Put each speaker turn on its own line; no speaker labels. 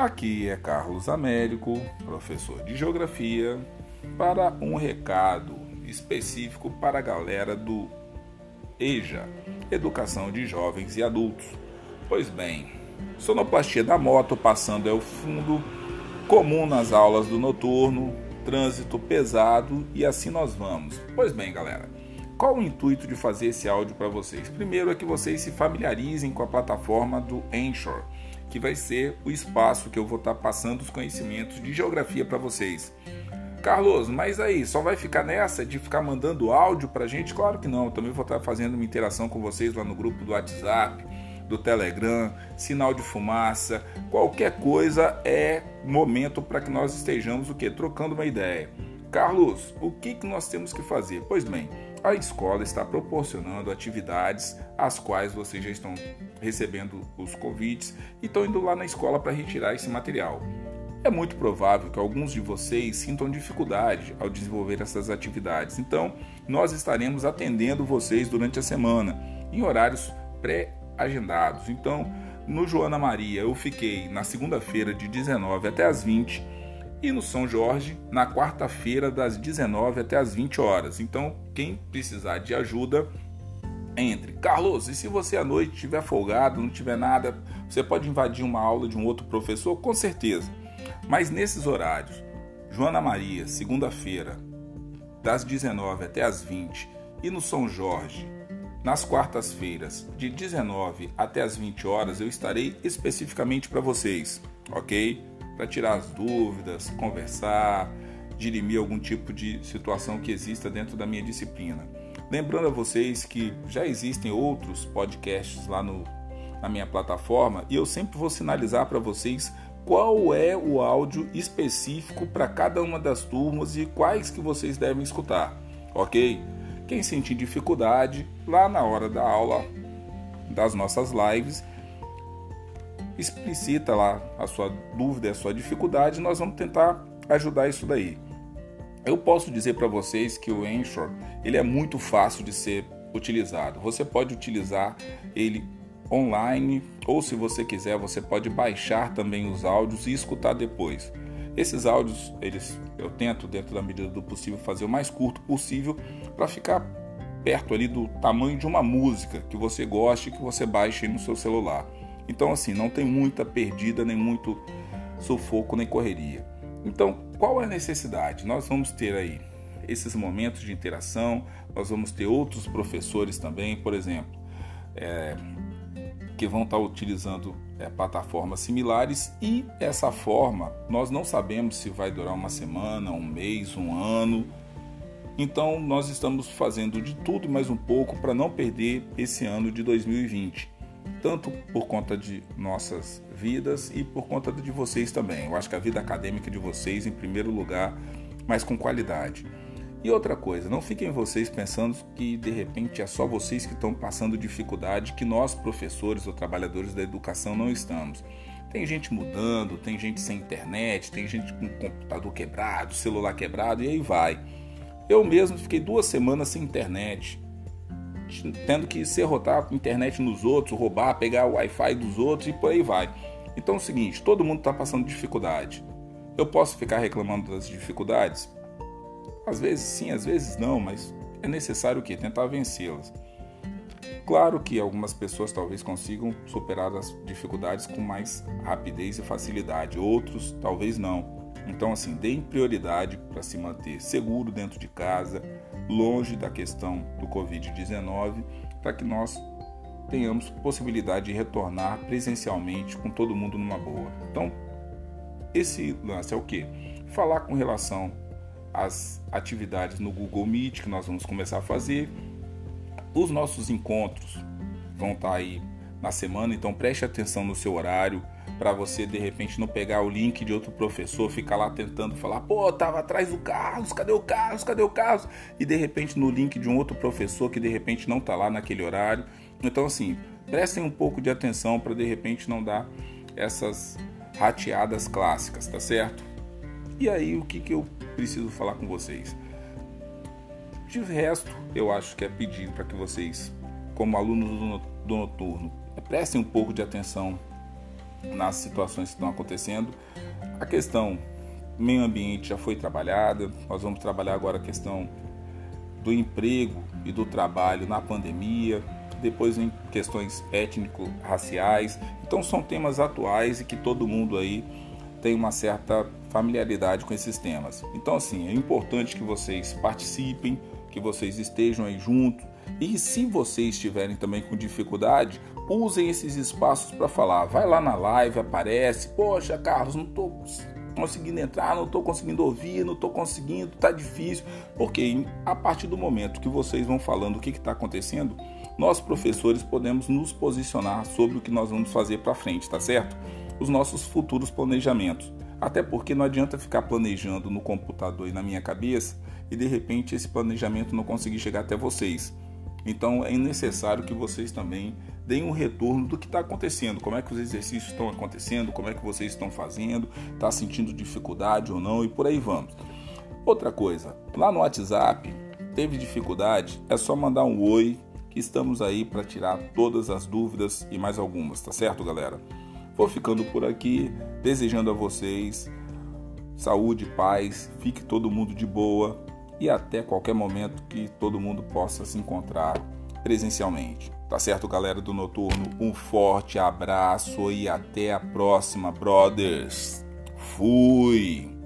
Aqui é Carlos Américo, professor de Geografia, para um recado específico para a galera do EJA, Educação de Jovens e Adultos. Pois bem, sonoplastia da moto passando é o fundo comum nas aulas do noturno, trânsito pesado e assim nós vamos. Pois bem, galera, qual o intuito de fazer esse áudio para vocês? Primeiro é que vocês se familiarizem com a plataforma do Anchor, que vai ser o espaço que eu vou estar tá passando os conhecimentos de geografia para vocês. Carlos, mas aí, só vai ficar nessa de ficar mandando áudio para gente? Claro que não, eu também vou estar tá fazendo uma interação com vocês lá no grupo do WhatsApp, do Telegram, sinal de fumaça, qualquer coisa é momento para que nós estejamos o que? Trocando uma ideia. Carlos, o que, que nós temos que fazer? Pois bem, a escola está proporcionando atividades às quais vocês já estão recebendo os convites e estão indo lá na escola para retirar esse material. É muito provável que alguns de vocês sintam dificuldade ao desenvolver essas atividades, então nós estaremos atendendo vocês durante a semana em horários pré-agendados. Então, no Joana Maria, eu fiquei na segunda-feira de 19 até as 20 e no São Jorge na quarta-feira das 19 até as 20 horas. Então, quem precisar de ajuda, entre. Carlos, e se você à noite estiver folgado, não tiver nada, você pode invadir uma aula de um outro professor? Com certeza. Mas nesses horários, Joana Maria, segunda-feira, das 19 até as 20, e no São Jorge, nas quartas-feiras, de 19 até as 20 horas, eu estarei especificamente para vocês, ok? Para tirar as dúvidas, conversar, dirimir algum tipo de situação que exista dentro da minha disciplina. Lembrando a vocês que já existem outros podcasts lá no, na minha plataforma e eu sempre vou sinalizar para vocês qual é o áudio específico para cada uma das turmas e quais que vocês devem escutar, ok? Quem sentir dificuldade, lá na hora da aula das nossas lives, explicita lá a sua dúvida, a sua dificuldade, nós vamos tentar ajudar isso daí. Eu posso dizer para vocês que o Anchor ele é muito fácil de ser utilizado. Você pode utilizar ele online ou se você quiser você pode baixar também os áudios e escutar depois. Esses áudios eles eu tento dentro da medida do possível fazer o mais curto possível para ficar perto ali do tamanho de uma música que você goste que você baixe no seu celular. Então, assim, não tem muita perdida, nem muito sufoco, nem correria. Então, qual é a necessidade? Nós vamos ter aí esses momentos de interação, nós vamos ter outros professores também, por exemplo, é, que vão estar utilizando é, plataformas similares e essa forma nós não sabemos se vai durar uma semana, um mês, um ano. Então, nós estamos fazendo de tudo mais um pouco para não perder esse ano de 2020 tanto por conta de nossas vidas e por conta de vocês também. Eu acho que a vida acadêmica de vocês em primeiro lugar, mas com qualidade. E outra coisa, não fiquem vocês pensando que de repente é só vocês que estão passando dificuldade, que nós, professores ou trabalhadores da educação, não estamos. Tem gente mudando, tem gente sem internet, tem gente com computador quebrado, celular quebrado e aí vai. Eu mesmo fiquei duas semanas sem internet tendo que serrotar a internet nos outros, roubar, pegar o Wi-Fi dos outros e por aí vai. Então é o seguinte, todo mundo está passando dificuldade. Eu posso ficar reclamando das dificuldades? Às vezes sim, às vezes não, mas é necessário o quê? Tentar vencê-las. Claro que algumas pessoas talvez consigam superar as dificuldades com mais rapidez e facilidade, outros talvez não. Então, assim, deem prioridade para se manter seguro dentro de casa, longe da questão do Covid-19, para que nós tenhamos possibilidade de retornar presencialmente com todo mundo numa boa. Então, esse lance é o que? Falar com relação às atividades no Google Meet que nós vamos começar a fazer. Os nossos encontros vão estar aí na semana, então preste atenção no seu horário para você de repente não pegar o link de outro professor, ficar lá tentando falar, pô, tava atrás do Carlos, cadê o Carlos, cadê o Carlos? E de repente no link de um outro professor que de repente não tá lá naquele horário. Então assim, prestem um pouco de atenção para de repente não dar essas rateadas clássicas, tá certo? E aí o que, que eu preciso falar com vocês? De resto, eu acho que é pedir para que vocês, como alunos do noturno, prestem um pouco de atenção nas situações que estão acontecendo. A questão meio ambiente já foi trabalhada, nós vamos trabalhar agora a questão do emprego e do trabalho na pandemia, depois em questões étnico-raciais. Então são temas atuais e que todo mundo aí tem uma certa familiaridade com esses temas. Então assim, é importante que vocês participem, que vocês estejam aí juntos. E se vocês estiverem também com dificuldade, usem esses espaços para falar. Vai lá na live, aparece. Poxa, Carlos, não estou conseguindo entrar, não estou conseguindo ouvir, não estou conseguindo, tá difícil. Porque a partir do momento que vocês vão falando o que está acontecendo, nós professores podemos nos posicionar sobre o que nós vamos fazer para frente, tá certo? Os nossos futuros planejamentos. Até porque não adianta ficar planejando no computador e na minha cabeça e de repente esse planejamento não conseguir chegar até vocês. Então é necessário que vocês também deem um retorno do que está acontecendo, como é que os exercícios estão acontecendo, como é que vocês estão fazendo, está sentindo dificuldade ou não? E por aí vamos. Outra coisa, lá no WhatsApp, teve dificuldade, é só mandar um oi que estamos aí para tirar todas as dúvidas e mais algumas, tá certo, galera? Vou ficando por aqui, desejando a vocês saúde, paz, fique todo mundo de boa e até qualquer momento que todo mundo possa se encontrar presencialmente. Tá certo, galera do Noturno? Um forte abraço e até a próxima, brothers. Fui!